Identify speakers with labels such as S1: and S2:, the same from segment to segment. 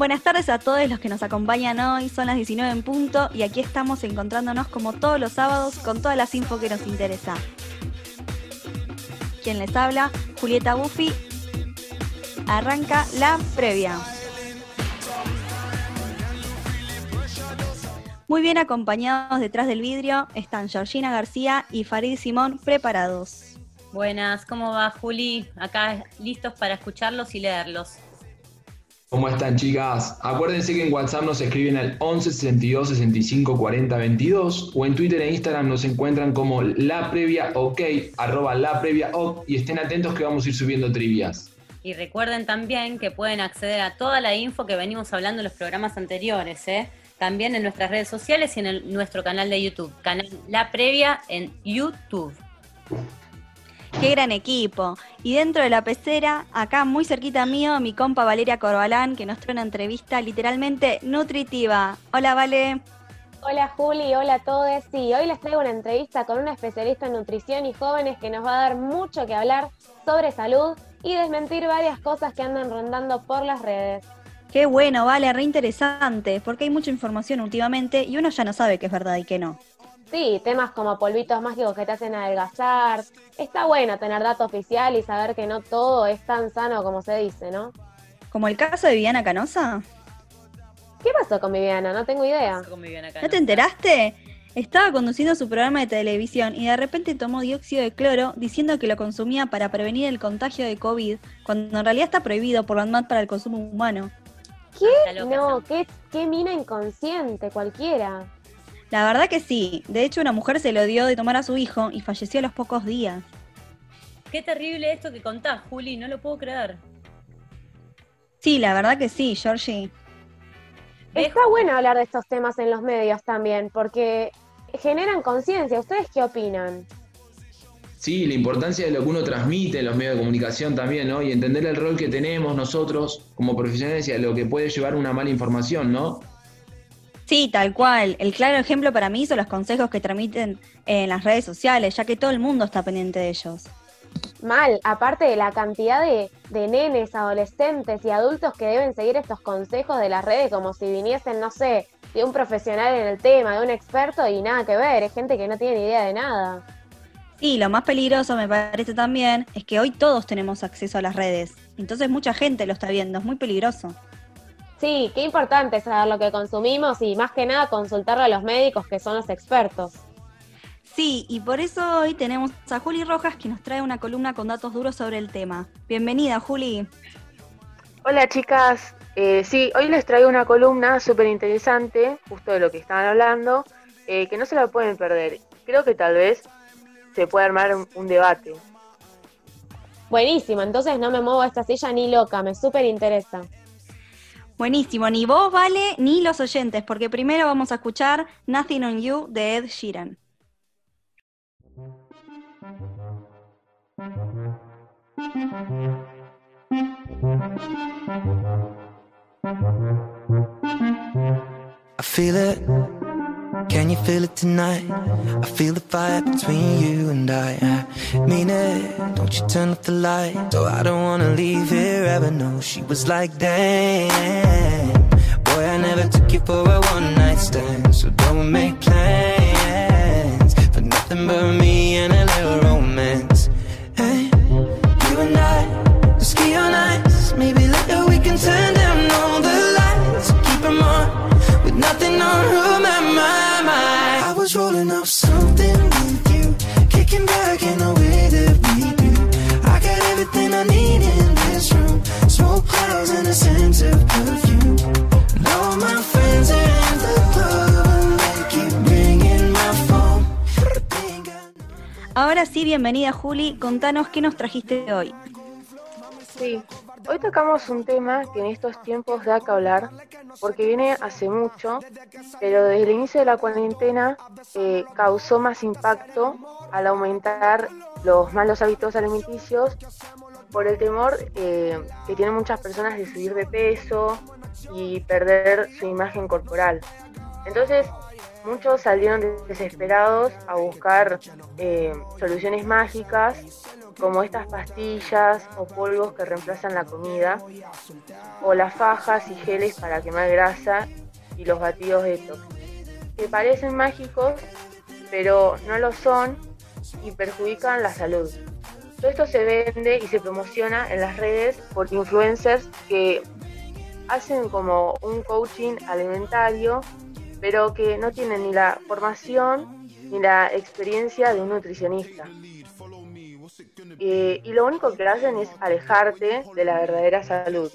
S1: Buenas tardes a todos los que nos acompañan hoy, son las 19 en punto y aquí estamos encontrándonos como todos los sábados con todas las info que nos interesa. Quien les habla, Julieta Buffi, arranca la previa. Muy bien acompañados detrás del vidrio están Georgina García y Farid Simón preparados.
S2: Buenas, ¿cómo va Juli? Acá listos para escucharlos y leerlos.
S3: ¿Cómo están chicas? Acuérdense que en WhatsApp nos escriben al 11 62 65 40 22 o en Twitter e Instagram nos encuentran como la previa ok, arroba la previa ok y estén atentos que vamos a ir subiendo trivias.
S2: Y recuerden también que pueden acceder a toda la info que venimos hablando en los programas anteriores, ¿eh? también en nuestras redes sociales y en nuestro canal de YouTube, canal La Previa en YouTube.
S1: Qué gran equipo. Y dentro de la pecera, acá muy cerquita mío, mi compa Valeria Corbalán, que nos trae una entrevista literalmente nutritiva. Hola, Vale.
S4: Hola Juli, hola a todos. Sí, hoy les traigo una entrevista con una especialista en nutrición y jóvenes que nos va a dar mucho que hablar sobre salud y desmentir varias cosas que andan rondando por las redes.
S1: Qué bueno, vale, re interesante, porque hay mucha información últimamente y uno ya no sabe qué es verdad y qué no.
S4: Sí, temas como polvitos mágicos que te hacen adelgazar. Está bueno tener dato oficial y saber que no todo es tan sano como se dice, ¿no?
S1: Como el caso de Viviana Canosa.
S4: ¿Qué pasó con Viviana? No tengo idea.
S1: ¿No te enteraste? Estaba conduciendo su programa de televisión y de repente tomó dióxido de cloro diciendo que lo consumía para prevenir el contagio de COVID, cuando en realidad está prohibido por la ANMAT para el consumo humano.
S4: ¿Qué? No, qué, qué mina inconsciente, cualquiera.
S1: La verdad que sí. De hecho, una mujer se lo dio de tomar a su hijo y falleció a los pocos días.
S2: Qué terrible esto que contás, Juli, no lo puedo creer.
S1: Sí, la verdad que sí, Georgie.
S4: Está bueno hablar de estos temas en los medios también, porque generan conciencia. ¿Ustedes qué opinan?
S3: Sí, la importancia de lo que uno transmite en los medios de comunicación también, ¿no? Y entender el rol que tenemos nosotros como profesionales y a lo que puede llevar una mala información, ¿no?
S1: Sí, tal cual. El claro ejemplo para mí son los consejos que transmiten en las redes sociales, ya que todo el mundo está pendiente de ellos.
S4: Mal, aparte de la cantidad de, de, nenes, adolescentes y adultos que deben seguir estos consejos de las redes como si viniesen, no sé, de un profesional en el tema, de un experto y nada que ver, es gente que no tiene ni idea de nada.
S1: Sí, lo más peligroso me parece también es que hoy todos tenemos acceso a las redes. Entonces mucha gente lo está viendo, es muy peligroso.
S4: Sí, qué importante saber lo que consumimos y más que nada consultarlo a los médicos que son los expertos.
S1: Sí, y por eso hoy tenemos a Juli Rojas que nos trae una columna con datos duros sobre el tema. Bienvenida, Juli.
S5: Hola chicas, eh, sí, hoy les traigo una columna súper interesante, justo de lo que estaban hablando, eh, que no se la pueden perder. Creo que tal vez se puede armar un, debate.
S4: Buenísimo, entonces no me muevo a esta silla ni loca, me súper interesa.
S1: Buenísimo, ni vos, Vale, ni los oyentes, porque primero vamos a escuchar Nothing on You de Ed Sheeran.
S6: I feel it. Can you feel it tonight? I feel the fire between you and I. I mean it. Don't you turn off the light? So I don't wanna leave here ever. No, she was like, damn. Boy, I never took you for a one night stand. So don't make plans for nothing but me and a little romance. Was rolling up something with you, kicking back in the way that we do. I got everything I need in this room. Smoke clouds and a sense of perfume. And all my friends are in the club and they keep ringing my phone.
S1: Ahora sí, bienvenida Juli, contanos qué nos trajiste hoy.
S5: Sí, hoy tocamos un tema que en estos tiempos da que hablar, porque viene hace mucho, pero desde el inicio de la cuarentena eh, causó más impacto al aumentar los malos hábitos alimenticios por el temor eh, que tienen muchas personas de subir de peso y perder su imagen corporal. Entonces, muchos salieron desesperados a buscar eh, soluciones mágicas como estas pastillas o polvos que reemplazan la comida, o las fajas y geles para quemar grasa y los batidos detox, que parecen mágicos, pero no lo son y perjudican la salud. Todo esto se vende y se promociona en las redes por influencers que hacen como un coaching alimentario, pero que no tienen ni la formación ni la experiencia de un nutricionista. Eh, y lo único que hacen es alejarte de la verdadera salud.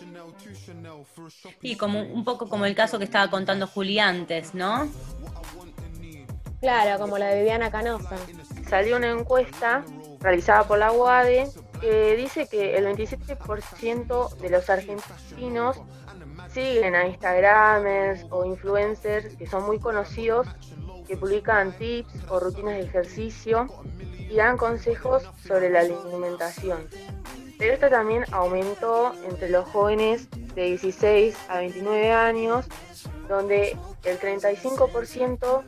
S2: Y como un poco como el caso que estaba contando Juli antes, ¿no?
S4: Claro, como la de Viviana Canosa.
S5: Salió una encuesta realizada por la UADE que dice que el 27% de los argentinos siguen a Instagramers o influencers que son muy conocidos que publican tips o rutinas de ejercicio y dan consejos sobre la alimentación. Pero esto también aumentó entre los jóvenes de 16 a 29 años, donde el 35%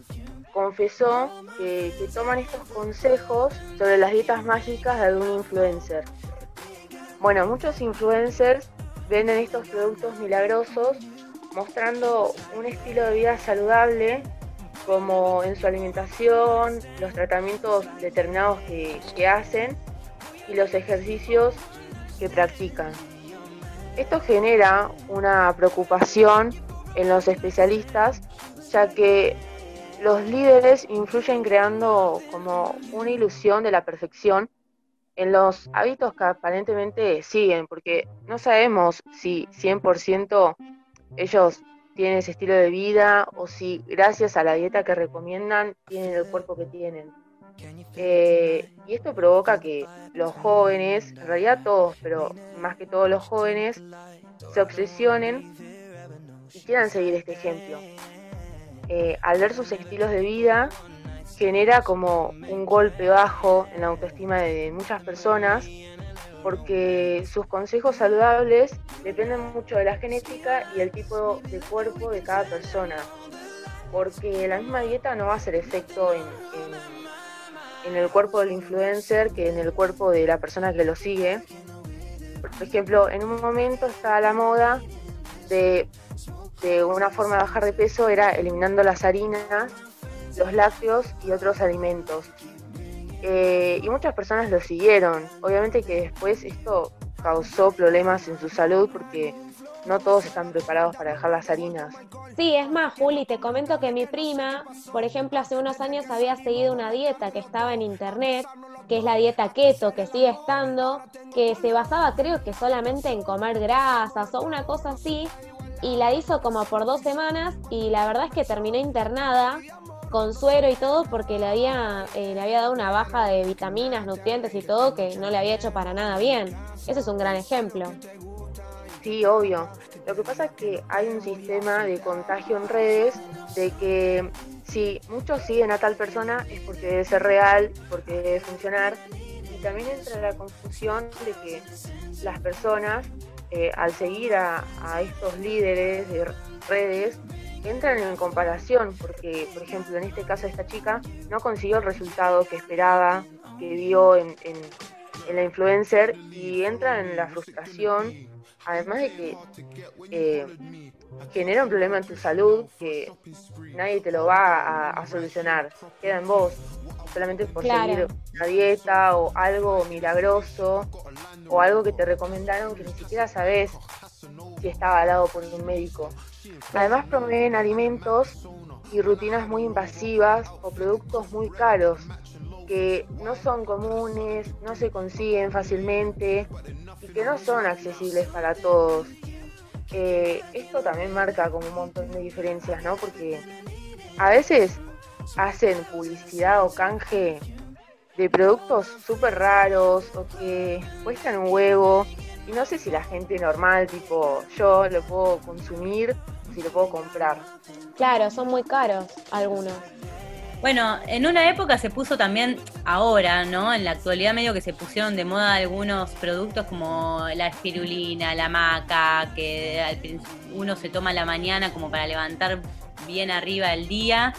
S5: confesó que, que, toman estos consejos sobre las dietas mágicas de algún influencer. Bueno, muchos influencers venden estos productos milagrosos mostrando un estilo de vida saludable como en su alimentación, los tratamientos determinados que, hacen y los ejercicios que practican. Esto genera una preocupación en los especialistas, ya que los líderes influyen creando como una ilusión de la perfección en los hábitos que aparentemente siguen, porque no sabemos si 100% ellos tienen ese estilo de vida o si gracias a la dieta que recomiendan tienen el cuerpo que tienen. Eh, y esto provoca que los jóvenes, en realidad todos, pero más que todos los jóvenes, se obsesionen y quieran seguir este ejemplo. Eh, al ver sus estilos de vida, genera como un golpe bajo en la autoestima de muchas personas porque sus consejos saludables dependen mucho de la genética y el tipo de cuerpo de cada persona, porque la misma dieta no va a hacer efecto en, el cuerpo del influencer que en el cuerpo de la persona que lo sigue. Por ejemplo, en un momento estaba la moda de, de una forma de bajar de peso era eliminando las harinas, los lácteos y otros alimentos. Eh, y muchas personas lo siguieron. Obviamente que después esto causó problemas en su salud porque no todos están preparados para dejar las harinas.
S4: Sí, es más, Juli, te comento que mi prima, por ejemplo, hace unos años había seguido una dieta que estaba en internet, que es la dieta keto, que sigue estando, que se basaba creo que solamente en comer grasas o una cosa así, y la hizo como por dos semanas y la verdad es que terminó internada con suero y todo porque le había, eh, le había dado una baja de vitaminas, nutrientes y todo que no le había hecho para nada bien. Ese es un gran ejemplo.
S5: Sí, obvio. Lo que pasa es que hay un sistema de contagio en redes de que si muchos siguen a tal persona es porque debe ser real, porque debe funcionar. Y también entra la confusión de que las personas, eh, al seguir a estos líderes de redes, entran en comparación, porque, por ejemplo, en este caso esta chica no consiguió el resultado que esperaba, que vio en, la influencer, y entra en la frustración, además de que eh, genera un problema en tu salud que nadie te lo va a, solucionar, queda en vos, solamente por seguir una dieta o algo milagroso o algo que te recomendaron que ni siquiera sabes si está avalado por un médico. Además promueven alimentos y rutinas muy invasivas o productos muy caros que no son comunes, no se consiguen fácilmente y que no son accesibles para todos. Eh, esto también marca como un montón de diferencias, ¿no? Porque a veces hacen publicidad o canje de productos súper raros o que cuestan un huevo y no sé si la gente normal, tipo yo, lo puedo consumir si lo puedo comprar.
S4: Claro, son muy caros algunos.
S2: Bueno, en una época se puso también, ahora, ¿no? En la actualidad medio que se pusieron de moda algunos productos como la espirulina, la maca, que uno se toma a la mañana como para levantar bien arriba el día.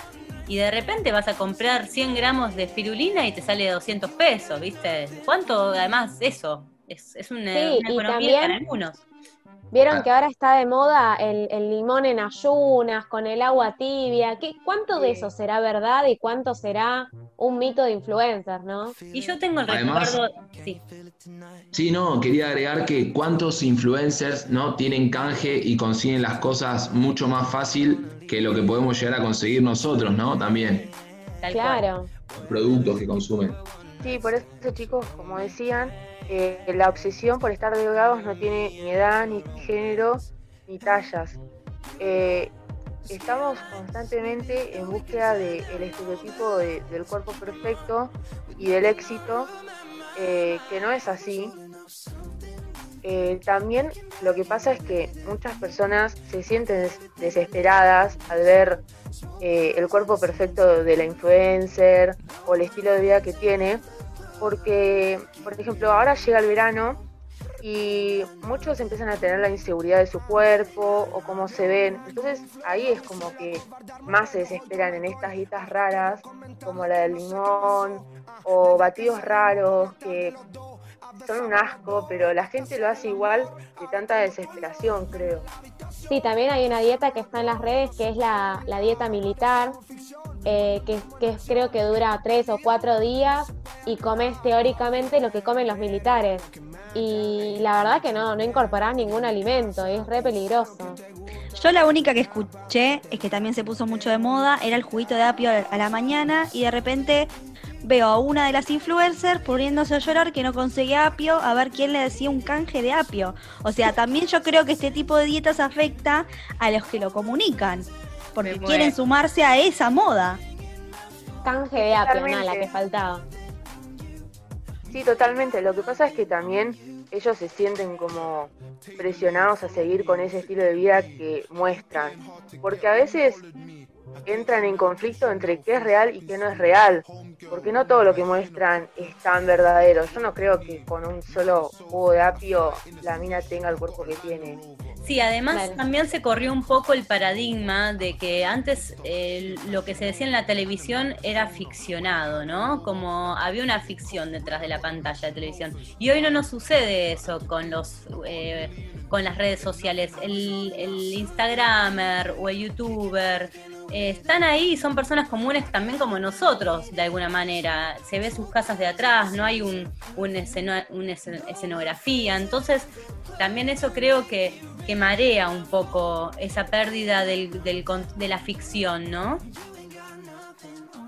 S2: y de repente vas a comprar 100 gramos de espirulina y te sale 200 pesos, ¿viste? ¿Cuánto además eso? Es, es una,
S4: Sí,
S2: una economía
S4: también-
S2: para algunos.
S4: Vieron
S3: Ah.
S4: que ahora está de moda el, el limón en ayunas, con el agua tibia. ¿Qué, ¿Cuánto de eso será verdad y cuánto será un mito de influencers, no?
S2: Y yo tengo el
S3: Además-
S2: recuerdo, sí,
S3: Sí, no, quería agregar que cuántos influencers no tienen canje y consiguen las cosas mucho más fácil que lo que podemos llegar a conseguir nosotros, ¿no? También,
S2: tal cual.
S4: Claro.
S3: productos que consumen.
S5: Sí, por eso chicos, como decían, eh, la obsesión por estar delgados no tiene ni edad, ni género, ni tallas. Eh, estamos constantemente en búsqueda del estereotipo de- del cuerpo perfecto y del éxito, eh, que no es así. Eh, también lo que pasa es que muchas personas se sienten des- desesperadas al ver eh, el cuerpo perfecto de la influencer o el estilo de vida que tiene, porque, por ejemplo, ahora llega el verano y muchos empiezan a tener la inseguridad de su cuerpo o cómo se ven, entonces ahí es como que más se desesperan en estas dietas raras, como la del limón o batidos raros que son un asco, pero la gente lo hace igual de tanta desesperación, creo.
S4: Sí, también hay una dieta que está en las redes que es la, la dieta militar, eh, que, creo que dura tres o cuatro días y comes teóricamente lo que comen los militares. Y la verdad que no, no incorporás ningún alimento, es re peligroso.
S1: Yo la única que escuché es que también se puso mucho de moda, era el juguito de apio a la mañana y de repente veo a una de las influencers poniéndose a llorar que no conseguía apio, a ver quién le decía un canje de apio. O sea, también yo creo que este tipo de dietas afecta a los que lo comunican, porque
S2: Me muero.
S1: quieren sumarse a esa moda.
S4: Canje de apio, nada, la que faltaba.
S5: Sí, totalmente. Lo que pasa es que también ellos se sienten como presionados a seguir con ese estilo de vida que muestran. Porque a veces entran en conflicto entre qué es real y qué no es real. Porque no todo lo que muestran es tan verdadero. Yo no creo que con un solo jugo de apio la mina tenga el cuerpo que tiene.
S2: Sí, además
S4: Claro.
S2: también se corrió un poco el paradigma de que antes eh, lo que se decía en la televisión era ficcionado, ¿no? Como había una ficción detrás de la pantalla de televisión. Y hoy no nos sucede eso con los eh, con las redes sociales. El, el Instagramer o el YouTuber están ahí, son personas comunes también como nosotros, de alguna manera. Se ve sus casas de atrás, no hay un, un una escen- escenografía. Entonces, también eso creo que, que marea un poco esa pérdida del, del de la ficción, ¿no?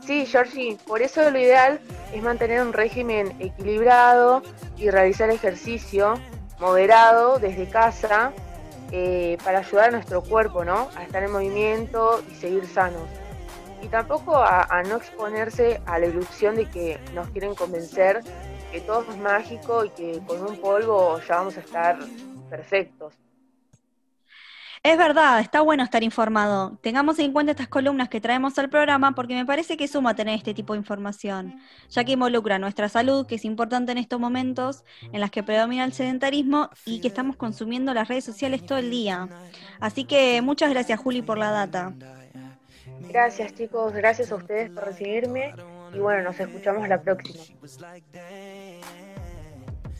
S5: Sí, Georgie, por eso lo ideal es mantener un régimen equilibrado y realizar ejercicio moderado desde casa eh, para ayudar a nuestro cuerpo, ¿no? A estar en movimiento y seguir sanos. Y tampoco a, a no exponerse a la ilusión de que nos quieren convencer que todo es mágico y que con un polvo ya vamos a estar perfectos.
S1: Es verdad, está bueno estar informado. Tengamos en cuenta estas columnas que traemos al programa porque me parece que suma tener este tipo de información, ya que involucra nuestra salud, que es importante en estos momentos en las que predomina el sedentarismo y que estamos consumiendo las redes sociales todo el día. Así que muchas gracias Juli por la data.
S5: Gracias chicos, gracias a ustedes por recibirme y bueno, nos escuchamos la próxima.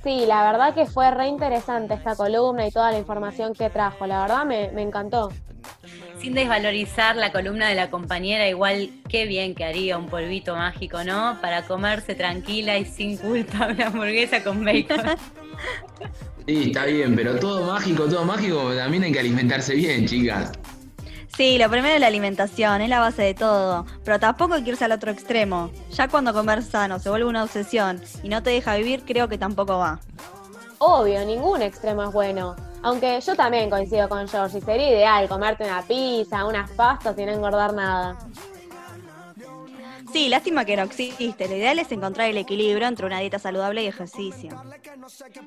S4: Sí, la verdad que fue re interesante esta columna y toda la información que trajo. La verdad me, me encantó.
S2: Sin desvalorizar la columna de la compañera, igual qué bien que haría un polvito mágico, ¿no? Para comerse tranquila y sin culpa una hamburguesa con bacon.
S3: Sí, está bien, pero todo mágico, todo mágico, también hay que alimentarse bien, chicas.
S1: Sí, lo primero es la alimentación, es la base de todo, pero tampoco hay que irse al otro extremo. Ya cuando comer sano se vuelve una obsesión y no te deja vivir, creo que tampoco va.
S4: Obvio, ningún extremo es bueno. Aunque yo también coincido con George, y sería ideal comerte una pizza, unas pastas y no engordar nada.
S1: Sí, lástima que no existe. Lo ideal es encontrar el equilibrio entre una dieta saludable y ejercicio.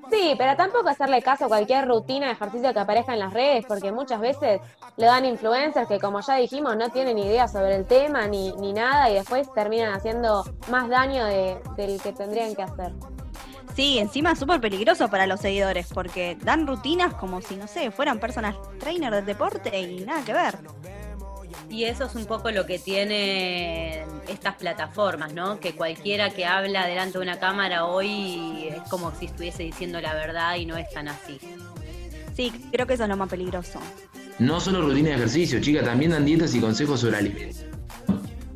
S4: Sí, pero tampoco hacerle caso a cualquier rutina de ejercicio que aparezca en las redes, porque muchas veces le dan influencers que, como ya dijimos, no tienen idea sobre el tema ni, ni nada y después terminan haciendo más daño de- del que tendrían que hacer.
S1: Sí, encima es súper peligroso para los seguidores porque dan rutinas como si, no sé, fueran personas trainer del deporte y nada que ver.
S2: Y eso es un poco lo que tienen estas plataformas, ¿no? Que cualquiera que habla delante de una cámara hoy es como si estuviese diciendo la verdad y no es tan así.
S1: Sí, creo que eso es lo más peligroso.
S3: No solo rutina de ejercicio, chicas, también dan dietas y consejos sobre alimentación.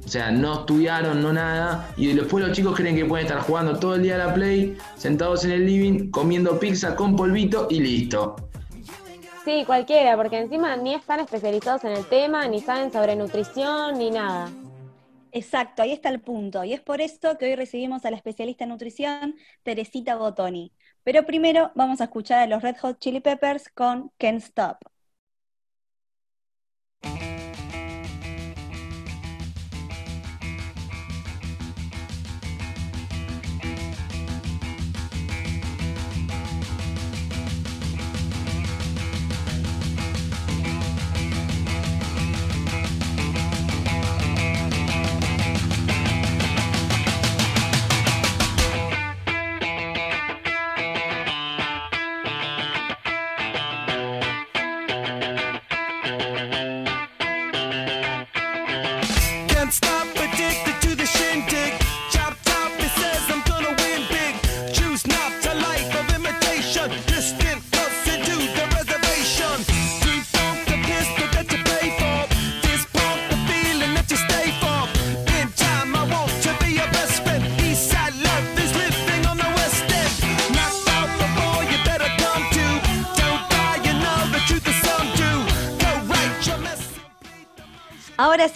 S3: O sea, no estudiaron, no nada. Y después los chicos creen que pueden estar jugando todo el día a la Play, sentados en el living, comiendo pizza con polvito y listo.
S4: Sí, cualquiera, porque encima ni están especializados en el tema, ni saben sobre nutrición, ni nada.
S1: Exacto, ahí está el punto. Y es por eso que hoy recibimos a la especialista en nutrición, Teresita Botoni. Pero primero vamos a escuchar a los Red Hot Chili Peppers con Can't Stop.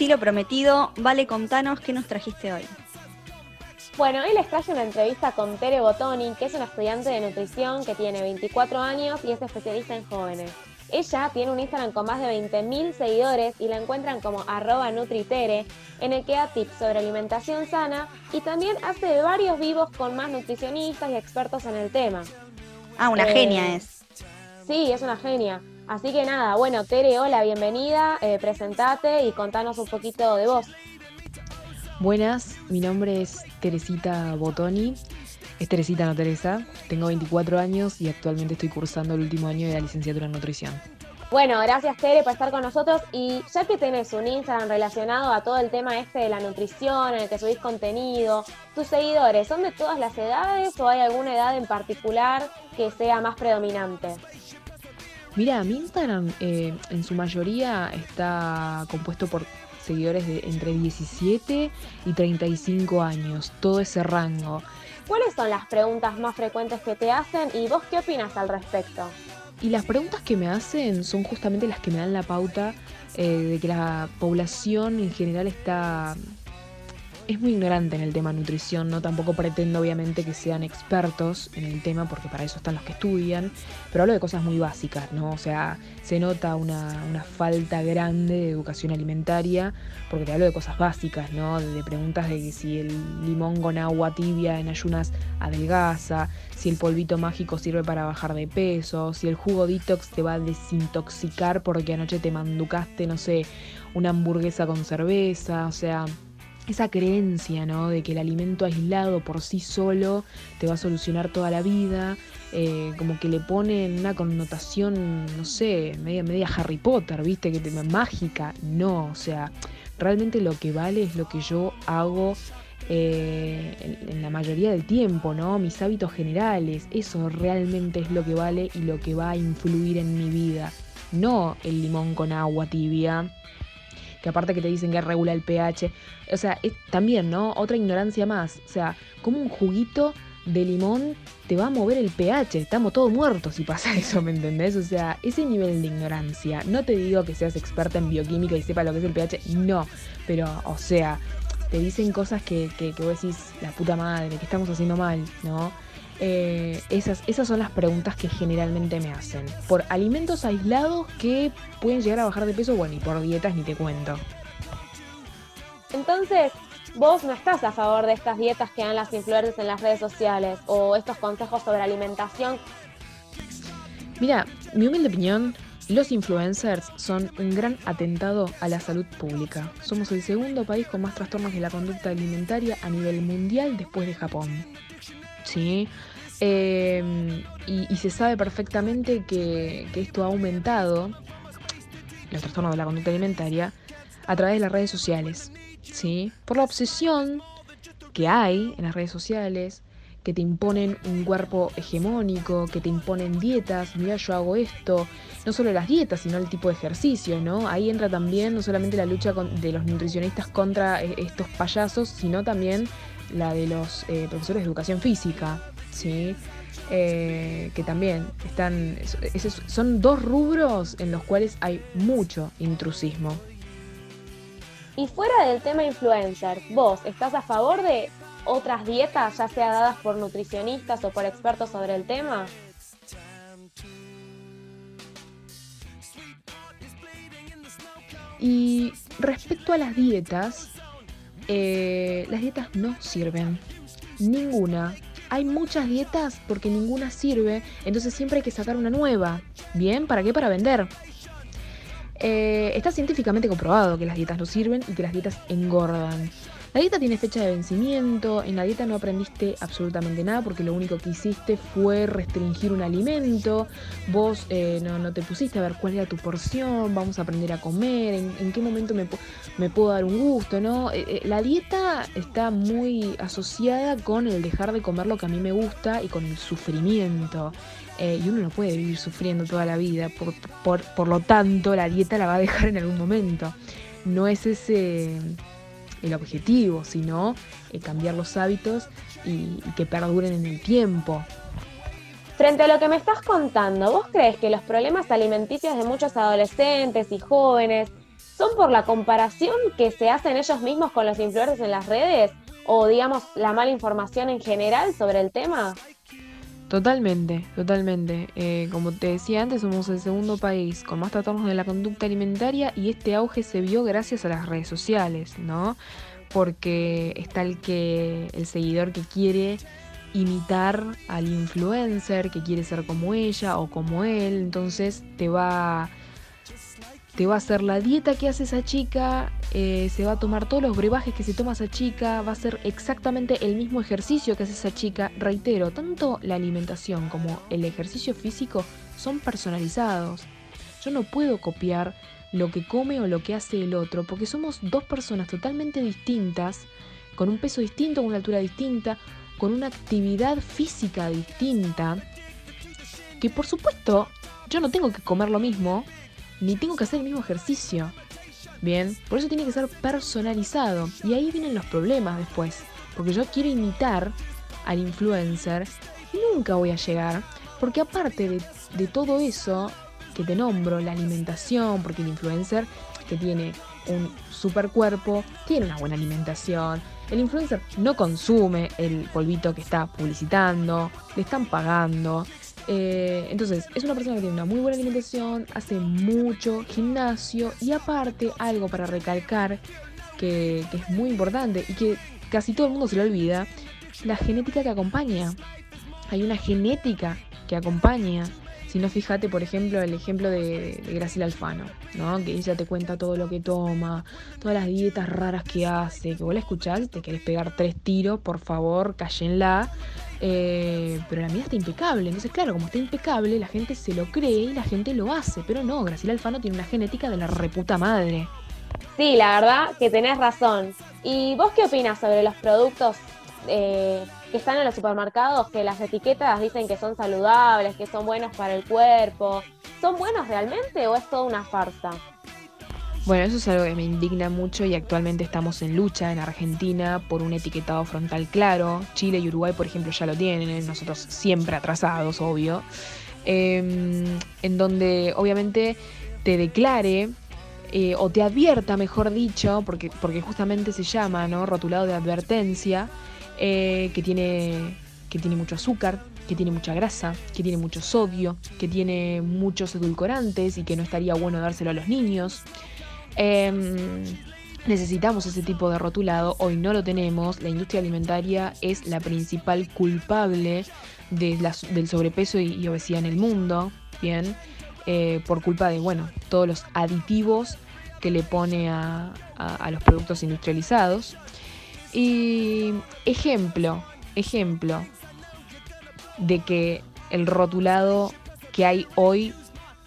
S1: Ahora sí lo prometido, vale contanos qué nos trajiste hoy.
S4: Bueno, hoy les traje una entrevista con Tere Botoni, que es una estudiante de nutrición que tiene 24 años y es especialista en jóvenes. Ella tiene un Instagram con más de 20.000 seguidores y la encuentran como arroba nutritere, en el que da tips sobre alimentación sana y también hace varios vivos con más nutricionistas y expertos en el tema.
S1: Ah, una
S4: Eh,
S1: genia es.
S4: Sí, es una genia. Así que nada, bueno, Tere, hola, bienvenida, eh, presentate y contanos un poquito de vos.
S7: Buenas, mi nombre es Teresita Botoni. Es Teresita, no Teresa. Tengo 24 años y actualmente estoy cursando el último año de la licenciatura en nutrición.
S4: Bueno, gracias Tere por estar con nosotros y ya que tenés un Instagram relacionado a todo el tema este de la nutrición, en el que subís contenido, tus seguidores, ¿son de todas las edades o hay alguna edad en particular que sea más predominante?
S7: Mira, mi Instagram eh, en su mayoría está compuesto por seguidores de entre 17 y 35 años, todo ese rango.
S4: ¿Cuáles son las preguntas más frecuentes que te hacen y vos qué opinas al respecto?
S7: Y las preguntas que me hacen son justamente las que me dan la pauta eh, de que la población en general está es muy ignorante en el tema nutrición, no tampoco pretendo obviamente que sean expertos en el tema porque para eso están los que estudian, pero hablo de cosas muy básicas, ¿no? O sea, se nota una, una falta grande de educación alimentaria porque te hablo de cosas básicas, ¿no? De, preguntas de si el limón con agua tibia en ayunas adelgaza, si el polvito mágico sirve para bajar de peso, si el jugo detox te va a desintoxicar porque anoche te manducaste, no sé, una hamburguesa con cerveza, o sea, esa creencia, ¿no? De que el alimento aislado por sí solo te va a solucionar toda la vida, eh, como que le ponen una connotación, no sé, media, media Harry Potter, ¿viste? Que te, mágica. No, o sea, realmente lo que vale es lo que yo hago eh, en, en la mayoría del tiempo, ¿no? Mis hábitos generales, eso realmente es lo que vale y lo que va a influir en mi vida. No el limón con agua tibia, que aparte que te dicen que regula el pH. O sea, es, también, ¿no? Otra ignorancia más. O sea, como un juguito de limón te va a mover el pH. Estamos todos muertos si pasa eso, ¿me entendés? O sea, ese nivel de ignorancia. No te digo que seas experta en bioquímica y sepa lo que es el pH. No. Pero, o sea, te dicen cosas que, que, que vos decís, la puta madre, que estamos haciendo mal, ¿no? Eh, esas, esas son las preguntas que generalmente me hacen. Por alimentos aislados que pueden llegar a bajar de peso, bueno, y por dietas ni te cuento.
S4: Entonces, vos no estás a favor de estas dietas que dan las influencers en las redes sociales o estos consejos sobre alimentación.
S7: Mira, mi humilde opinión, los influencers son un gran atentado a la salud pública. Somos el segundo país con más trastornos de la conducta alimentaria a nivel mundial después de Japón. ¿Sí? Eh, y, se sabe perfectamente que, esto ha aumentado, los trastornos de la conducta alimentaria, a través de las redes sociales, ¿sí? Por la obsesión que hay en las redes sociales, que te imponen un cuerpo hegemónico, que te imponen dietas, mira yo hago esto, no solo las dietas, sino el tipo de ejercicio, ¿no? Ahí entra también no solamente la lucha de los nutricionistas contra eh, estos payasos, sino también la de los eh, profesores de educación física, ¿sí? Eh, que también están, son dos rubros en los cuales hay mucho intrusismo.
S4: Y fuera del tema influencer, ¿vos estás a favor de otras dietas, ya sea dadas por nutricionistas o por expertos sobre el tema?
S7: Y respecto a las dietas, eh, las dietas no sirven. Ninguna. Hay muchas dietas porque ninguna sirve, entonces siempre hay que sacar una nueva. ¿Bien? ¿Para qué? Para vender. Eh, está científicamente comprobado que las dietas no sirven y que las dietas engordan. La dieta tiene fecha de vencimiento, en la dieta no aprendiste absolutamente nada porque lo único que hiciste fue restringir un alimento, vos eh, no, te pusiste a ver cuál era tu porción, vamos a aprender a comer, en, qué momento me, puedo dar un gusto, ¿no? Eh, eh, la dieta está muy asociada con el dejar de comer lo que a mí me gusta y con el sufrimiento. y uno no puede vivir sufriendo toda la vida, por, por lo tanto la dieta la va a dejar en algún momento. No es ese el objetivo, sino eh, cambiar los hábitos y, que perduren en el tiempo.
S4: Frente a lo que me estás contando, ¿vos crees que los problemas alimenticios de muchos adolescentes y jóvenes son por la comparación que se hacen ellos mismos con los influencers en las redes? ¿O digamos la mala información en general sobre el tema?
S7: Totalmente, totalmente. Eh, como te decía antes, somos el segundo país con más trastornos de la conducta alimentaria y este auge se vio gracias a las redes sociales, ¿no? Porque está el que el seguidor que quiere imitar al influencer, que quiere ser como ella o como él, entonces te va te va a hacer la dieta que hace esa chica, eh, se va a tomar todos los brebajes que se toma esa chica, va a ser exactamente el mismo ejercicio que hace esa chica. Reitero, tanto la alimentación como el ejercicio físico son personalizados. Yo no puedo copiar lo que come o lo que hace el otro, porque somos dos personas totalmente distintas, con un peso distinto, con una altura distinta, con una actividad física distinta, que por supuesto yo no tengo que comer lo mismo ni tengo que hacer el mismo ejercicio. Bien, por eso tiene que ser personalizado. Y ahí vienen los problemas después. Porque yo quiero imitar al influencer y nunca voy a llegar. Porque aparte de, todo eso que te nombro, la alimentación, porque el influencer que tiene un super cuerpo, tiene una buena alimentación. El influencer no consume el polvito que está publicitando, le están pagando. Eh, entonces, es una persona que tiene una muy buena alimentación, hace mucho gimnasio y aparte algo para recalcar que, es muy importante y que casi todo el mundo se lo olvida, la genética que acompaña. Hay una genética que acompaña. Si no, fíjate, por ejemplo, el ejemplo de, de Graciela Alfano, ¿no? Que ella te cuenta todo lo que toma, todas las dietas raras que hace, que vos la escuchás te querés pegar tres tiros, por favor, cállenla. Eh, pero la mía está impecable. Entonces, claro, como está impecable, la gente se lo cree y la gente lo hace. Pero no, Graciela Alfano tiene una genética de la reputa madre.
S4: Sí, la verdad que tenés razón. ¿Y vos qué opinas sobre los productos eh, que están en los supermercados? Que las etiquetas dicen que son saludables, que son buenos para el cuerpo. ¿Son buenos realmente o es toda una farsa?
S7: Bueno, eso es algo que me indigna mucho y actualmente estamos en lucha en Argentina por un etiquetado frontal claro. Chile y Uruguay, por ejemplo, ya lo tienen, nosotros siempre atrasados, obvio. Em, en donde obviamente te declare eh, o te advierta, mejor dicho, porque, porque justamente se llama, ¿no? Rotulado de advertencia, eh, que, tiene, que tiene mucho azúcar, que tiene mucha grasa, que tiene mucho sodio, que tiene muchos edulcorantes y que no estaría bueno dárselo a los niños. Em, necesitamos ese tipo de rotulado, hoy no lo tenemos, la industria alimentaria es la principal culpable del sobrepeso y, obesidad en el mundo, bien, eh, por culpa de, bueno, todos los aditivos que le pone a, los productos industrializados. Y ejemplo, ejemplo de que el rotulado que hay hoy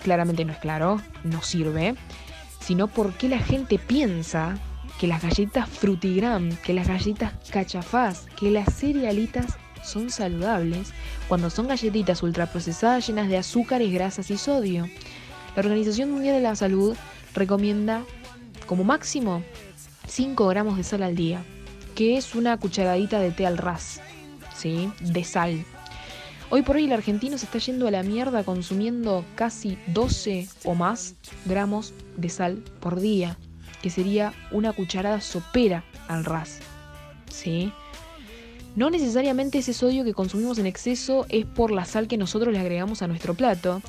S7: claramente no es claro, no sirve sino por qué la gente piensa que las galletas frutigram, que las galletas cachafás, que las cerealitas son saludables cuando son galletitas ultraprocesadas llenas de azúcares, grasas y sodio. La Organización Mundial de la Salud recomienda como máximo 5 gramos de sal al día, que es una cucharadita de té al ras, ¿sí? De sal. Hoy por hoy el argentino se está yendo a la mierda consumiendo casi 12 o más gramos de sal por día, que sería una cucharada sopera al ras. ¿Sí? No necesariamente ese sodio que consumimos en exceso es por la sal que nosotros le agregamos a nuestro plato,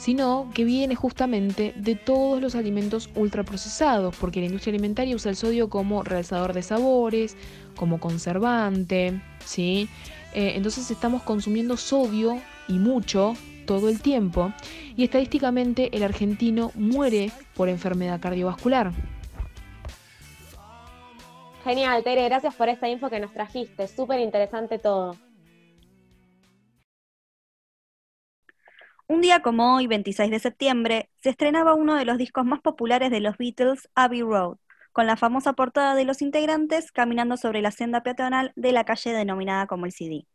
S7: sino que viene justamente de todos los alimentos ultraprocesados, porque la industria alimentaria usa el sodio como realzador de sabores, como conservante, ¿sí? Eh, entonces estamos consumiendo sodio y mucho todo el tiempo, y estadísticamente el argentino muere por enfermedad cardiovascular.
S4: Genial, Tere, gracias por esta info que nos trajiste, súper interesante todo.
S8: Un día como hoy, 26 de septiembre, se estrenaba uno de los discos más populares de los Beatles, Abbey Road, con la famosa portada de los integrantes caminando sobre la senda peatonal de la calle denominada como el CD.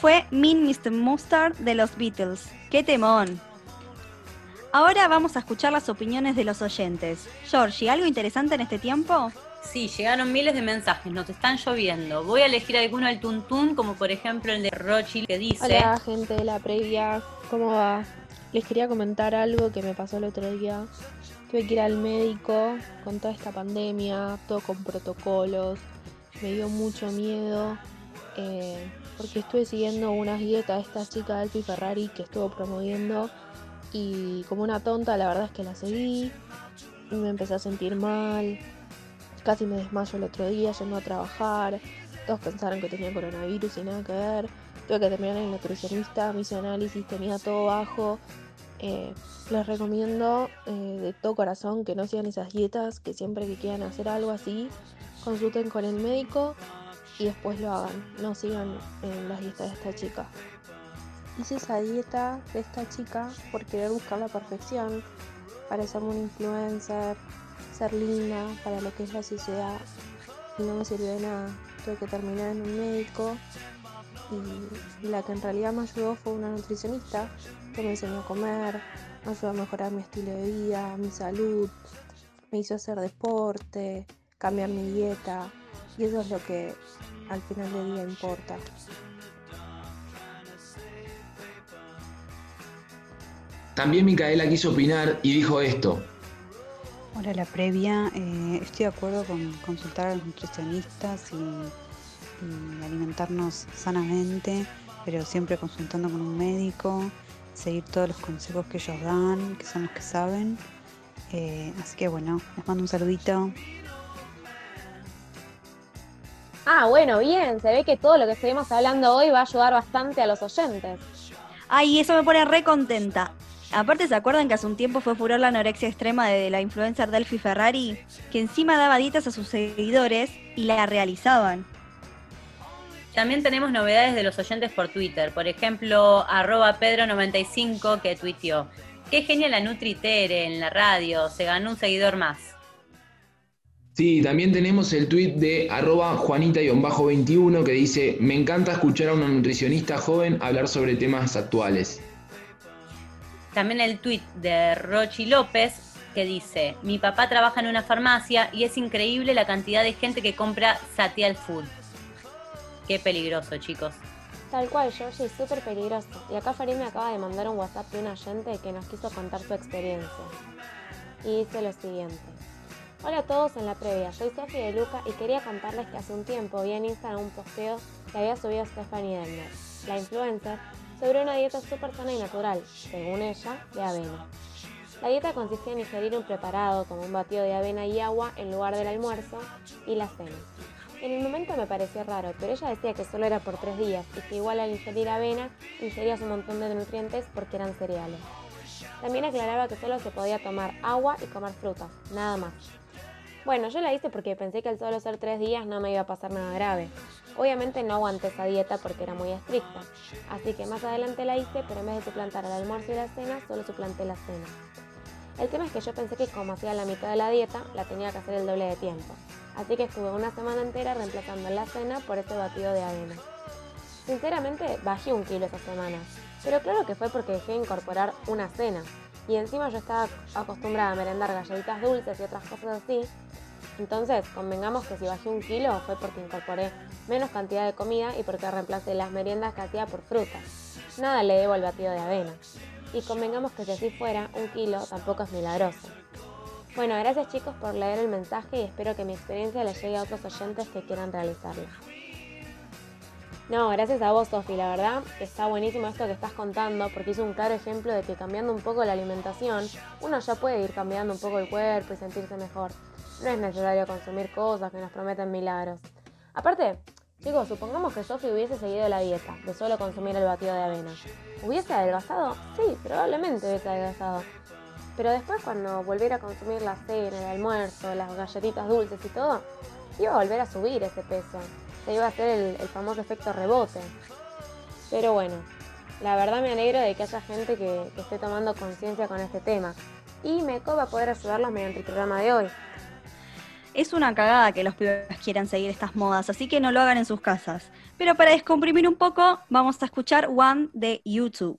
S8: Fue Mean Mr. Mustard de los Beatles. ¡Qué temón! Ahora vamos a escuchar las opiniones de los oyentes. Georgie, ¿algo interesante en este tiempo?
S2: Sí, llegaron miles de mensajes, nos están lloviendo. Voy a elegir alguno del tuntún, como por ejemplo el de Rochi, que dice...
S9: Hola, gente de la previa, ¿cómo va? Les quería comentar algo que me pasó el otro día. Tuve que ir al médico con toda esta pandemia, todo con protocolos. Me dio mucho miedo. Eh, porque estuve siguiendo unas dietas de esta chica Alfie Ferrari que estuvo promoviendo y como una tonta la verdad es que la seguí y me empecé a sentir mal, casi me desmayo el otro día yendo a trabajar, todos pensaron que tenía coronavirus y nada que ver, tuve que terminar en el nutricionista, me hizo análisis, tenía todo bajo, eh, les recomiendo eh, de todo corazón que no sigan esas dietas, que siempre que quieran hacer algo así, consulten con el médico y después lo hagan. No sigan en las dietas de esta chica. Hice esa dieta de esta chica por querer buscar la perfección, para ser un influencer, ser linda para lo que es la sociedad. Y no me sirvió de nada. Tuve que terminar en un médico y la que en realidad me ayudó fue una nutricionista que me enseñó a comer, me ayudó a mejorar mi estilo de vida, mi salud, me hizo hacer deporte, cambiar mi dieta y eso es lo que al final del día importa.
S3: También Micaela quiso opinar y dijo esto.
S10: Hola, la previa. Eh, estoy de acuerdo con consultar a los nutricionistas y, y, alimentarnos sanamente, pero siempre consultando con un médico, seguir todos los consejos que ellos dan, que son los que saben. Eh, así que bueno, les mando un saludito.
S4: Ah, bueno, bien, se ve que todo lo que estuvimos hablando hoy va a ayudar bastante a los oyentes.
S8: Ay, eso me pone re contenta. Aparte, ¿se acuerdan que hace un tiempo fue furor la anorexia extrema de la influencer Delphi Ferrari? Que encima daba dietas a sus seguidores y la realizaban.
S2: También tenemos novedades de los oyentes por Twitter. Por ejemplo, arroba Pedro95 que tuiteó. Qué genial la Nutritere en la radio, se ganó un seguidor más.
S3: Sí, también tenemos el tweet de arroba Juanita-21 que dice, me encanta escuchar a una nutricionista joven hablar sobre temas actuales.
S2: también el tuit de Rochi López que dice, mi papá trabaja en una farmacia y es increíble la cantidad de gente que compra Satial Food. Qué peligroso, chicos.
S4: Tal cual, Georgie, súper peligroso. Y acá Farid me acaba de mandar un WhatsApp de un oyente que nos quiso contar su experiencia. Y dice lo siguiente. Hola a todos en la previa, soy Sofía de Luca y quería contarles que hace un tiempo vi en Instagram un posteo que había subido Stephanie Denner, la influencer, sobre una dieta súper sana y natural, según ella, de avena. La dieta consistía en ingerir un preparado como un batido de avena y agua en lugar del almuerzo y la cena. En el momento me pareció raro, pero ella decía que solo era por tres días y que igual al ingerir avena ingerías un montón de nutrientes porque eran cereales. También aclaraba que solo se podía tomar agua y comer frutas, nada más. Bueno, yo la hice porque pensé que al solo ser tres días no me iba a pasar nada grave. Obviamente no aguanté esa dieta porque era muy estricta, así que más adelante la hice, pero en vez de suplantar el almuerzo y la cena, solo suplanté la cena. El tema es que yo pensé que como hacía la mitad de la dieta, la tenía que hacer el doble de tiempo. Así que estuve una semana entera reemplazando la cena por ese batido de avena. Sinceramente, bajé un kilo esa semana. Pero claro que fue porque dejé de incorporar una cena. Y encima yo estaba acostumbrada a merendar galletitas dulces y otras cosas así. Entonces, convengamos que si bajé un kilo fue porque incorporé menos cantidad de comida y porque reemplacé las meriendas que hacía por frutas. Nada le debo al batido de avena. Y convengamos que si así fuera, un kilo tampoco es milagroso. Bueno, gracias chicos por leer el mensaje y espero que mi experiencia les llegue a otros oyentes que quieran realizarla. No, gracias a vos, Sofi. La verdad está buenísimo esto que estás contando porque es un claro ejemplo de que cambiando un poco la alimentación, uno ya puede ir cambiando un poco el cuerpo y sentirse mejor. No es necesario consumir cosas que nos prometen milagros. Aparte, chicos, supongamos que Sofi hubiese seguido la dieta de solo consumir el batido de avena. ¿Hubiese adelgazado? Sí, probablemente hubiese adelgazado. Pero después cuando volviera a consumir la cena, el almuerzo, las galletitas dulces y todo, iba a volver a subir ese peso. Se iba a hacer el, famoso efecto rebote. Pero bueno, la verdad me alegro de que haya gente que, esté tomando conciencia con este tema. Y me va a poder ayudarlos mediante el programa de hoy.
S1: Es una cagada que los pibes quieran seguir estas modas, así que no lo hagan en sus casas. Pero para descomprimir un poco, vamos a escuchar One de YouTube.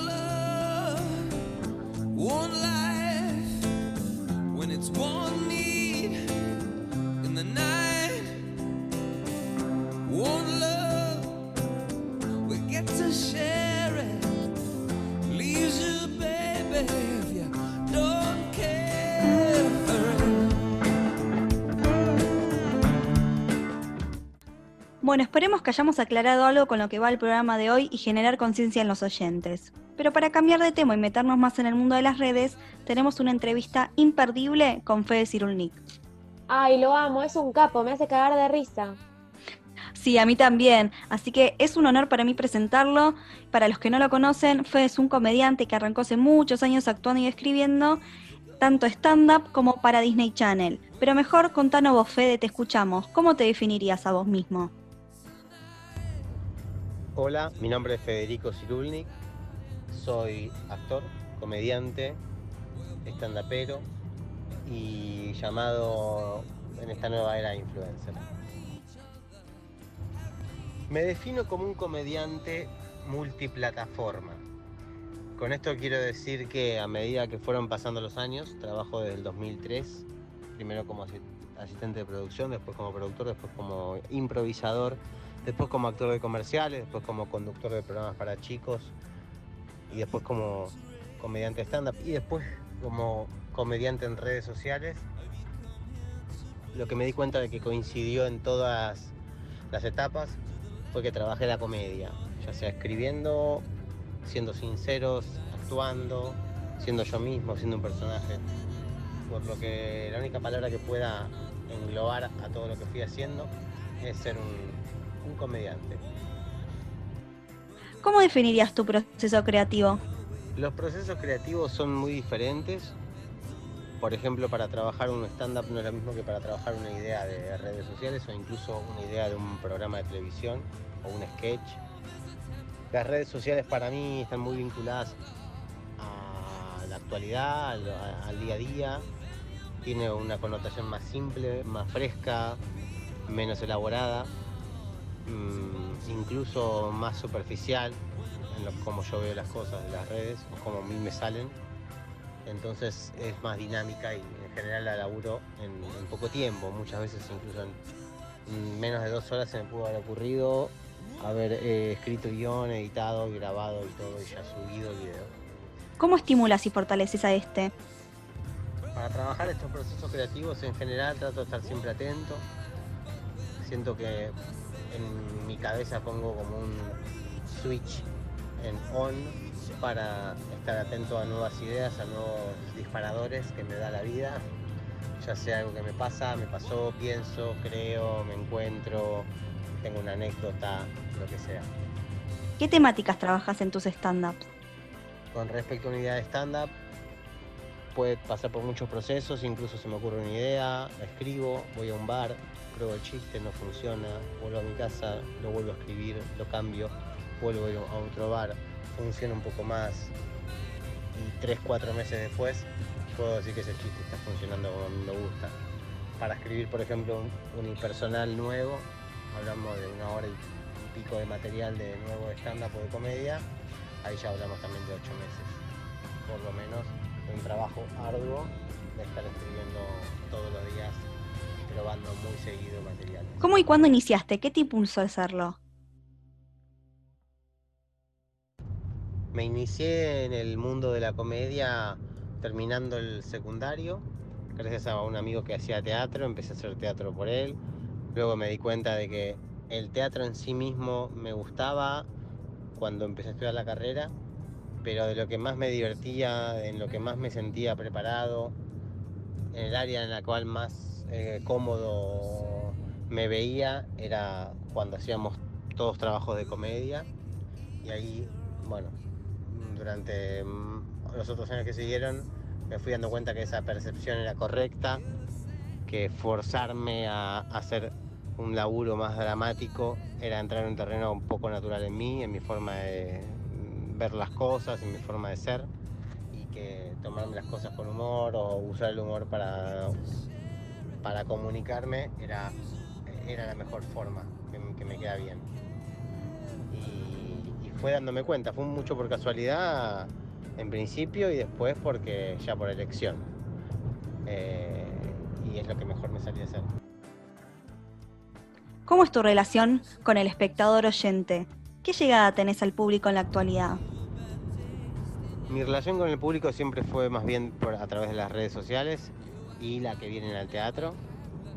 S1: Bueno, esperemos que hayamos aclarado algo con lo que va el programa de hoy y generar conciencia en los oyentes. Pero para cambiar de tema y meternos más en el mundo de las redes, tenemos una entrevista imperdible con Fede Cirulnik.
S4: Ay, lo amo, es un capo, me hace cagar de risa.
S1: Sí, a mí también. Así que es un honor para mí presentarlo. Para los que no lo conocen, Fede es un comediante que arrancó hace muchos años actuando y escribiendo, tanto stand-up como para Disney Channel. Pero mejor contanos vos, Fede, te escuchamos. ¿Cómo te definirías a vos mismo?
S11: Hola, mi nombre es Federico Cirulnik, soy actor, comediante, stand-upero y llamado en esta nueva era influencer. Me defino como un comediante multiplataforma. Con esto quiero decir que a medida que fueron pasando los años, trabajo desde el 2003, primero como asistente de producción, después como productor, después como improvisador después como actor de comerciales, después como conductor de programas para chicos y después como comediante stand-up y después como comediante en redes sociales. Lo que me di cuenta de que coincidió en todas las etapas fue que trabajé la comedia, ya sea escribiendo, siendo sinceros, actuando, siendo yo mismo, siendo un personaje. Por lo que la única palabra que pueda englobar a todo lo que fui haciendo es ser un, un comediante.
S1: ¿Cómo definirías tu proceso creativo?
S11: Los procesos creativos son muy diferentes. Por ejemplo, para trabajar un stand-up no es lo mismo que para trabajar una idea de redes sociales o incluso una idea de un programa de televisión o un sketch. Las redes sociales para mí están muy vinculadas a la actualidad, al, al día a día. Tiene una connotación más simple, más fresca, menos elaborada, incluso más superficial en lo, como yo veo las cosas de las redes o como a mí me salen. Entonces es más dinámica y en general la laburo en, en poco tiempo, muchas veces incluso en menos de dos horas se me pudo haber ocurrido haber eh, escrito guion, editado, grabado y todo y ya subido el video.
S1: ¿Cómo estimulas y fortaleces a este?
S11: Para trabajar estos procesos creativos en general trato de estar siempre atento. Siento que en mi cabeza pongo como un switch en on para estar atento a nuevas ideas, a nuevos disparadores que me da la vida. Ya sea algo que me pasa, me pasó, pienso, creo, me encuentro, tengo una anécdota, lo que sea.
S1: ¿Qué temáticas trabajas en tus stand-ups?
S11: Con respecto a una idea de stand-up, puede pasar por muchos procesos, incluso se me ocurre una idea, la escribo, voy a un bar, pruebo el chiste, no funciona, vuelvo a mi casa, lo vuelvo a escribir, lo cambio, vuelvo a otro bar, funciona un poco más y tres, cuatro meses después puedo decir que ese chiste está funcionando como a mí me gusta. Para escribir, por ejemplo, un unipersonal nuevo, hablamos de una hora y pico de material de nuevo stand-up de comedia, ahí ya hablamos también de ocho meses, por lo menos, un trabajo arduo de estar escribiendo todos los días probando muy seguido material.
S1: ¿Cómo y cuándo iniciaste? ¿Qué te impulsó a hacerlo?
S11: Me inicié en el mundo de la comedia terminando el secundario, gracias a un amigo que hacía teatro, empecé a hacer teatro por él, luego me di cuenta de que el teatro en sí mismo me gustaba cuando empecé a estudiar la carrera, pero de lo que más me divertía, en lo que más me sentía preparado, en el área en la cual más eh, cómodo me veía, era cuando hacíamos todos trabajos de comedia. Y ahí, bueno, durante mm, los otros años que siguieron, me fui dando cuenta que esa percepción era correcta, que forzarme a hacer un laburo más dramático era entrar en un terreno un poco natural en mí, en mi forma de ver las cosas, en mi forma de ser, y que tomarme las cosas con humor o usar el humor para, para comunicarme era, era la mejor forma, que, que me queda bien. Y, y fue dándome cuenta, fue mucho por casualidad en principio y después porque ya por elección. Eh, y es lo que mejor me salía a hacer.
S1: ¿Cómo es tu relación con el espectador oyente? ¿Qué llegada tenés al público en la actualidad?
S11: Mi relación con el público siempre fue más bien por, a través de las redes sociales y la que vienen al teatro.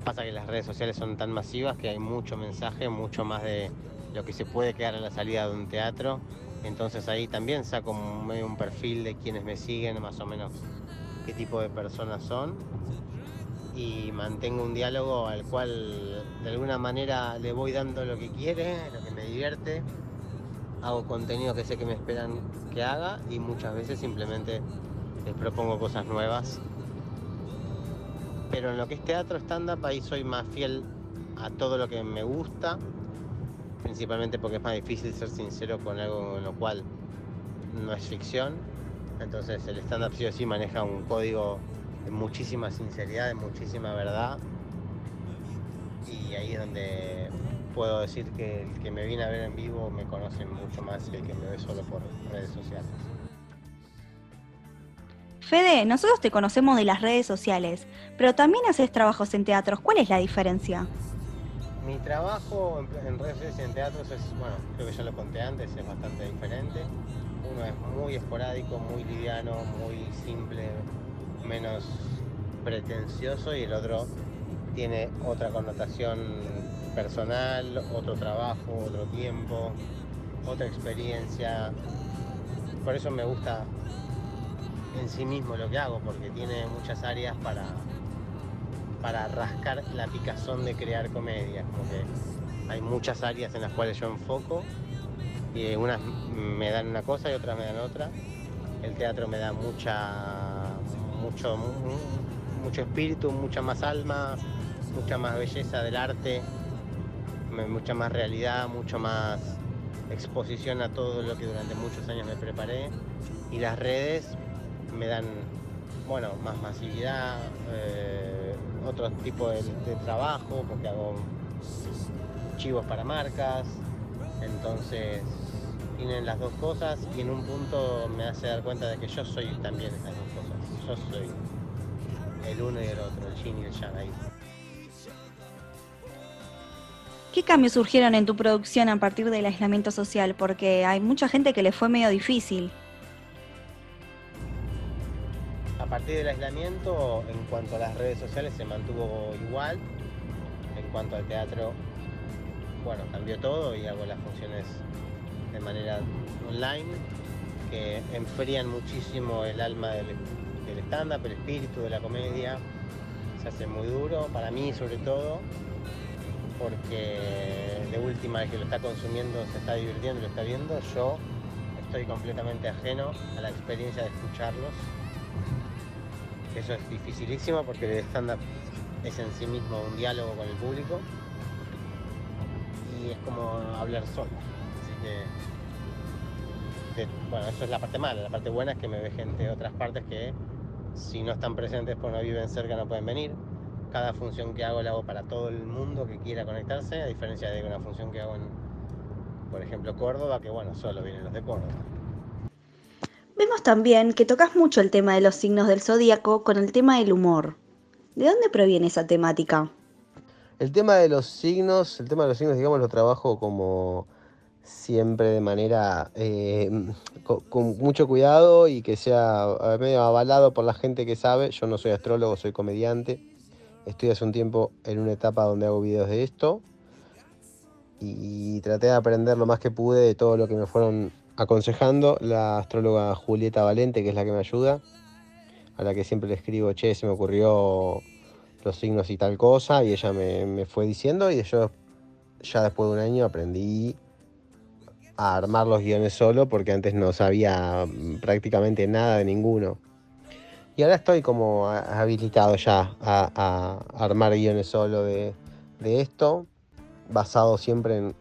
S11: Pasa que las redes sociales son tan masivas que hay mucho mensaje, mucho más de lo que se puede quedar a la salida de un teatro. Entonces ahí también saco un, medio un perfil de quienes me siguen, más o menos qué tipo de personas son. Y mantengo un diálogo al cual de alguna manera le voy dando lo que quiere, lo que me divierte. Hago contenido que sé que me esperan que haga y muchas veces simplemente les propongo cosas nuevas. Pero en lo que es teatro stand-up ahí soy más fiel a todo lo que me gusta, principalmente porque es más difícil ser sincero con algo en lo cual no es ficción. Entonces el stand-up sí o sí maneja un código de muchísima sinceridad, de muchísima verdad. Y ahí es donde puedo decir que el que me viene a ver en vivo me conoce mucho más que el que me ve solo por redes sociales.
S1: Fede, nosotros te conocemos de las redes sociales, pero también haces trabajos en teatros. ¿Cuál es la diferencia?
S11: Mi trabajo en, redes sociales y en teatros es, bueno, creo que ya lo conté antes, es bastante diferente. Uno es muy esporádico, muy liviano, muy simple, menos pretencioso y el otro tiene otra connotación personal, otro trabajo, otro tiempo, otra experiencia. Por eso me gusta en sí mismo lo que hago, porque tiene muchas áreas para, para rascar la picazón de crear comedia. Como que hay muchas áreas en las cuales yo enfoco Y unas me dan una cosa y otras me dan otra. El teatro me da mucha, mucho, mucho espíritu, mucha más alma, mucha más belleza del arte, mucha más realidad, mucho más exposición a todo lo que durante muchos años me preparé. Y las redes me dan, bueno, más masividad, eh, otro tipo de, trabajo, porque hago chivos para marcas. Entonces tienen las dos cosas y en un punto me hace dar cuenta de que yo soy también esas dos cosas. Yo soy el uno y el otro, el yin y el yang ahí.
S1: ¿Qué cambios surgieron en tu producción a partir del aislamiento social? Porque hay mucha gente que le fue medio difícil.
S11: A partir del aislamiento, en cuanto a las redes sociales, se mantuvo igual. En cuanto al teatro, bueno, cambió todo y hago las funciones de manera online, que enfrían muchísimo el alma del, del stand-up, el espíritu de la comedia. Se hace muy duro, para mí sobre todo, porque de última el que lo está consumiendo se está divirtiendo, lo está viendo, yo estoy completamente ajeno a la experiencia de escucharlos. Eso es dificilísimo porque el stand-up es en sí mismo un diálogo con el público y es como hablar solo. Así que, bueno, eso es la parte mala. La parte buena es que me ve gente de otras partes que si no están presentes pues no viven cerca no pueden venir cada función que hago la hago para todo el mundo que quiera conectarse, a diferencia de una función que hago en, por ejemplo, Córdoba, que bueno, solo vienen los de Córdoba.
S1: Vemos también que tocas mucho el tema de los signos del zodíaco con el tema del humor. ¿De dónde proviene esa temática?
S11: El tema de los signos, el tema de los signos, digamos, lo trabajo como siempre de manera eh, con, con, mucho cuidado y que sea medio avalado por la gente que sabe. Yo no soy astrólogo, soy comediante Estoy hace un tiempo en una etapa donde hago videos de esto y traté de aprender lo más que pude de todo lo que me fueron aconsejando la astróloga Julieta Valente, que es la que me ayuda, a la que siempre le escribo, che, se me ocurrió los signos y tal cosa, y ella me, me fue diciendo, y yo ya después de un año aprendí a armar los guiones solo, porque antes no sabía prácticamente nada de ninguno. Y ahora estoy como habilitado ya a, armar guiones solo de, esto, basado siempre en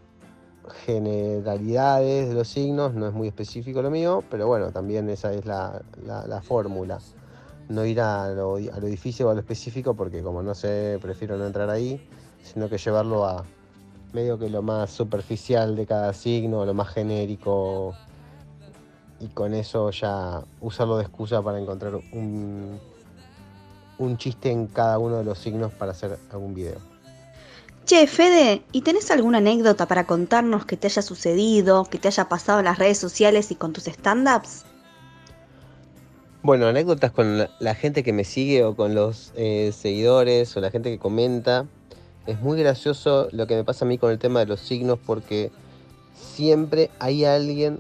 S11: generalidades de los signos, no es muy específico lo mío, pero bueno, también esa es la, fórmula. No ir a lo, a lo o a lo específico porque como no sé, prefiero no entrar ahí, sino que llevarlo a medio que lo más superficial de cada signo, lo más genérico y con eso ya usarlo de excusa para encontrar un, un chiste en cada uno de los signos para hacer algún video.
S1: Che, Fede, ¿y tenés alguna anécdota para contarnos que te haya sucedido, que te haya pasado en las redes sociales y con tus stand-ups?
S11: Bueno, anécdotas con la, gente que me sigue o con los eh, seguidores o la gente que comenta. Es muy gracioso lo que me pasa a mí con el tema de los signos porque siempre hay alguien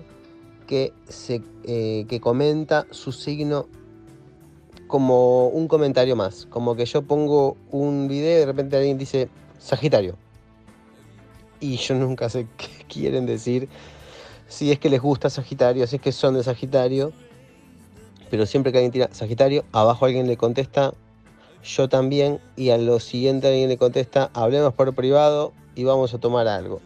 S11: que, se, eh, que comenta su signo como un comentario más. Como que yo pongo un video y de repente alguien dice Sagitario. Y yo nunca sé qué quieren decir. Si es que les gusta Sagitario, si es que son de Sagitario. Pero siempre que alguien tira Sagitario, abajo alguien le contesta yo también. Y a lo siguiente alguien le contesta hablemos por privado y vamos a tomar algo.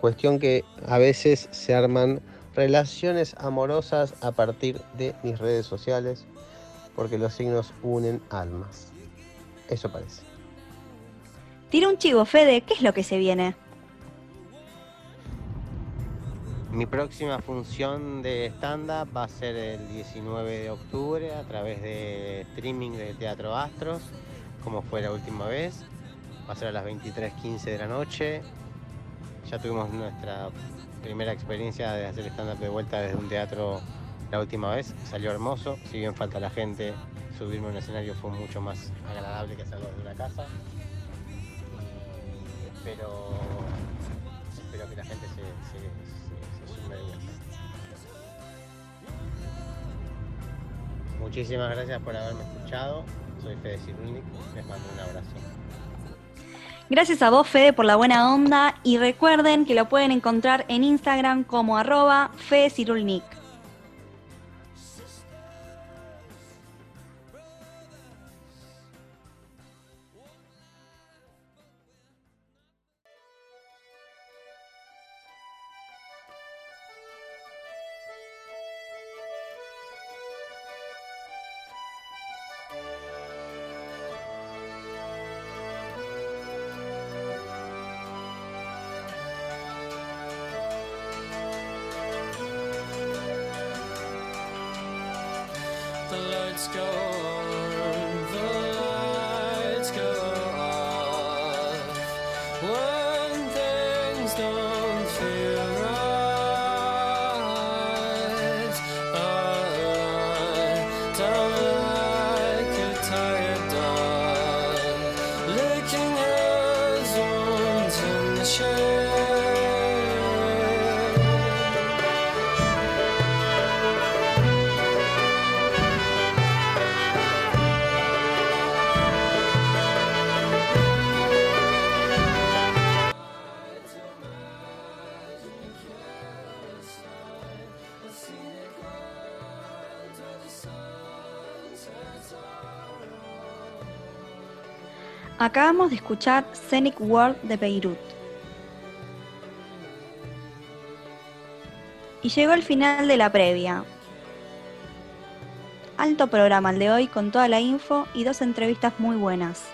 S11: Cuestión que a veces se arman relaciones amorosas a partir de mis redes sociales, porque los signos unen almas. Eso parece.
S1: Tira un chivo, Fede, ¿qué es lo que se viene?
S11: Mi próxima función de stand-up va a ser el 19 de octubre a través de streaming del Teatro Astros, como fue la última vez. Va a ser a las 23.15 de la noche. Ya tuvimos nuestra primera experiencia de hacer stand-up de vuelta desde un teatro la última vez. Salió hermoso, si bien falta la gente, subirme a un escenario fue mucho más agradable que hacerlo desde una casa. Y espero, espero que la gente se, se, sume de vuelta. Muchísimas gracias por haberme escuchado. Soy Fede Cirulnik. Les mando un abrazo.
S1: Gracias a vos, Fede, por la buena onda y recuerden que lo pueden encontrar en Instagram como arroba fedecirulnik.
S6: The
S1: Acabamos de escuchar Scenic World de Beirut. Y llegó el final de la previa. Alto programa el de hoy con toda la info y dos entrevistas muy buenas.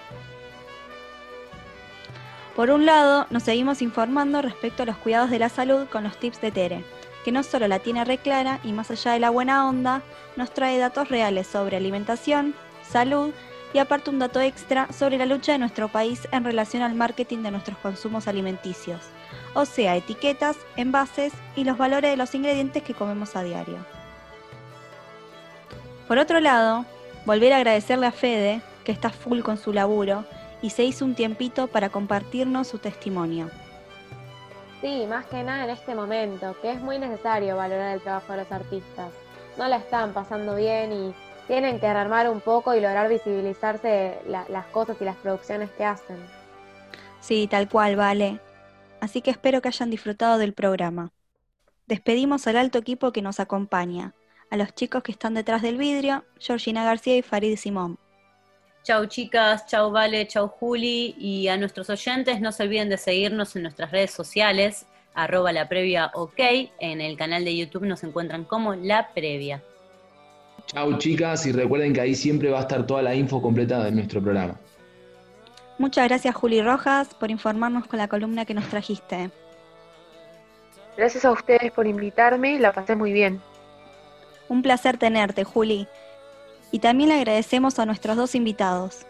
S1: Por un lado, nos seguimos informando respecto a los cuidados de la salud con los tips de Tere, que no solo la tiene re clara y más allá de la buena onda, nos trae datos reales sobre alimentación, salud y aparte un dato extra sobre la lucha de nuestro país en relación al marketing de nuestros consumos alimenticios, o sea, etiquetas, envases y los valores de los ingredientes que comemos a diario. Por otro lado, volver a agradecerle a Fede, que está full con su laburo, y se hizo un tiempito para compartirnos su testimonio.
S4: Sí, más que nada en este momento, que es muy necesario valorar el trabajo de los artistas. No la están pasando bien y tienen que rearmar un poco y lograr visibilizarse la- las cosas y las producciones que hacen.
S1: Sí, tal cual, vale. Así que espero que hayan disfrutado del programa. Despedimos al alto equipo que nos acompaña, a los chicos que están detrás del vidrio, Georgina García y Farid Simón.
S2: Chau chicas, chau Vale, chau Juli y a nuestros oyentes no se olviden de seguirnos en nuestras redes sociales, arroba la previa ok, en el canal de YouTube nos encuentran como la previa.
S3: Chau chicas y recuerden que ahí siempre va a estar toda la info completa de nuestro programa.
S1: Muchas gracias Juli Rojas por informarnos con la columna que nos trajiste.
S5: Gracias a ustedes por invitarme, la pasé muy bien.
S1: Un placer tenerte, Juli. Y también le agradecemos a nuestros dos invitados.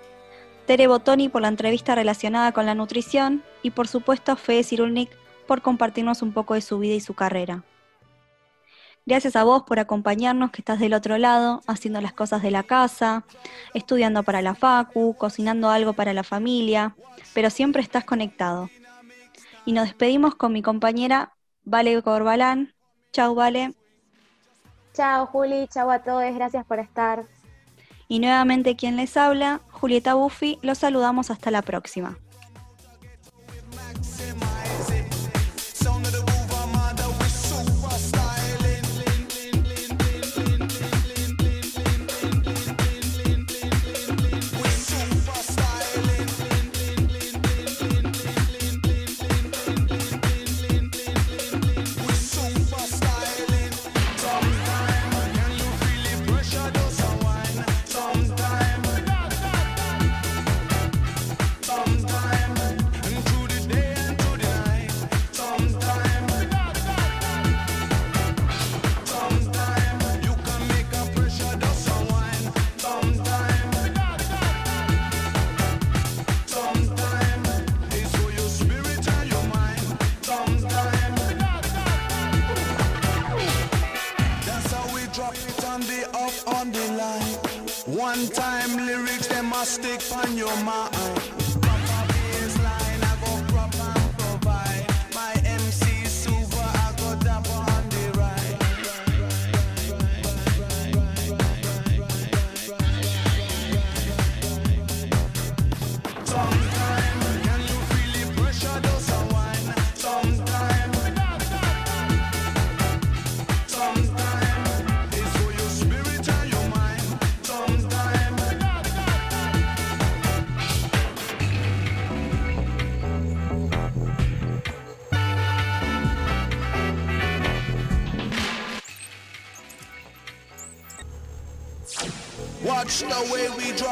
S1: Tere Botoni por la entrevista relacionada con la nutrición y por supuesto Fede Cirulnik por compartirnos un poco de su vida y su carrera. Gracias a vos por acompañarnos que estás del otro lado, haciendo las cosas de la casa, estudiando para la facu, cocinando algo para la familia, pero siempre estás conectado. Y nos despedimos con mi compañera Vale Corbalán. Chau, Vale.
S4: Chao Juli, chao a todos, gracias por estar.
S1: Y nuevamente quien les habla, Julieta Buffi, los saludamos hasta la próxima.
S12: On the line. One time lyrics, them must stick on your mind.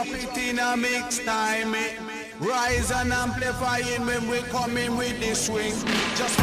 S12: Drop it in a mix time. eh. Rise and amplifying when we come in with the swing. Just